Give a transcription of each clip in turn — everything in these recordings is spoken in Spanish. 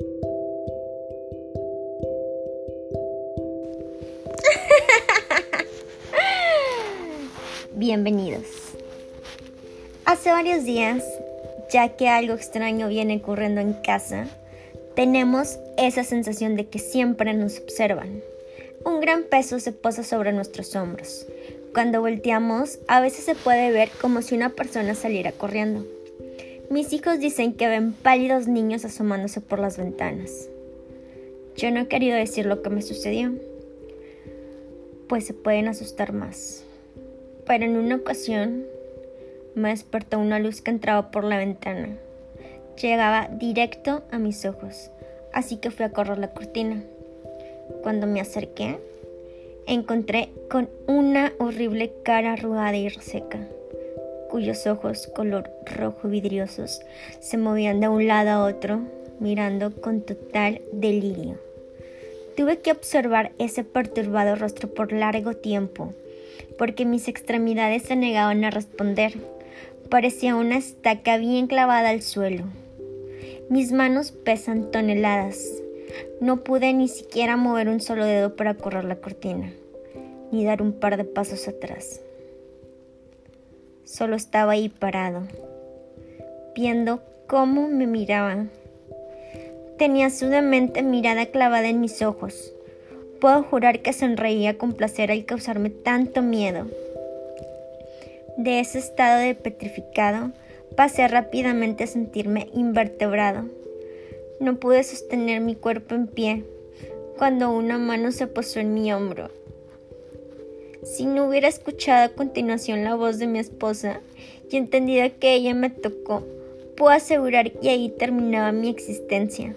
Bienvenidos. Hace varios días, ya que algo extraño viene ocurriendo en casa, tenemos esa sensación de que siempre nos observan. Un gran peso se posa sobre nuestros hombros. Cuando volteamos, a veces se puede ver como si una persona saliera corriendo. Mis hijos dicen que ven pálidos niños asomándose por las ventanas. Yo no he querido decir lo que me sucedió, pues se pueden asustar más. Pero en una ocasión me despertó una luz que entraba por la ventana. Llegaba directo a mis ojos, así que fui a correr la cortina. Cuando me acerqué, encontré con una horrible cara arrugada y seca, cuyos ojos color rojo vidriosos se movían de un lado a otro, mirando con total delirio. Tuve que observar ese perturbado rostro por largo tiempo, porque mis extremidades se negaban a responder. Parecía una estaca bien clavada al suelo. Mis manos pesan toneladas. No pude ni siquiera mover un solo dedo para correr la cortina, ni dar un par de pasos atrás. Solo estaba ahí parado, viendo cómo me miraban. Tenía su demente mirada clavada en mis ojos. Puedo jurar que sonreía con placer al causarme tanto miedo. De ese estado de petrificado, pasé rápidamente a sentirme invertebrado. No pude sostener mi cuerpo en pie cuando una mano se posó en mi hombro. Si no hubiera escuchado a continuación la voz de mi esposa y entendido que ella me tocó, puedo asegurar que ahí terminaba mi existencia.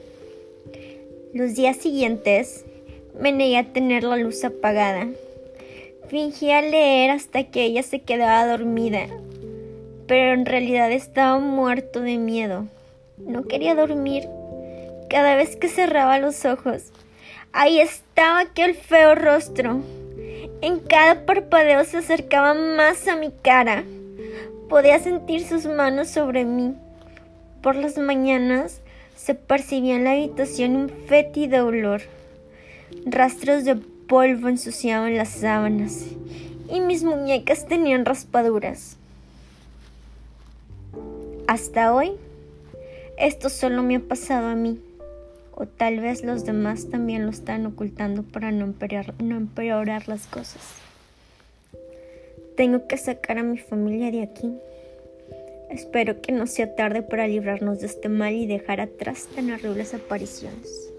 Los días siguientes me a tener la luz apagada. Fingía leer hasta que ella se quedaba dormida, pero en realidad estaba muerto de miedo. No quería dormir. Cada vez que cerraba los ojos, ahí estaba aquel feo rostro. En cada parpadeo se acercaba más a mi cara. Podía sentir sus manos sobre mí. Por las mañanas se percibía en la habitación un fétido olor. Rastros de polvo ensuciaban las sábanas y mis muñecas tenían raspaduras. Hasta hoy, esto solo me ha pasado a mí, o tal vez los demás también lo están ocultando para no empeorar, no empeorar las cosas. Tengo que sacar a mi familia de aquí. Espero que no sea tarde para librarnos de este mal y dejar atrás tan horribles apariciones.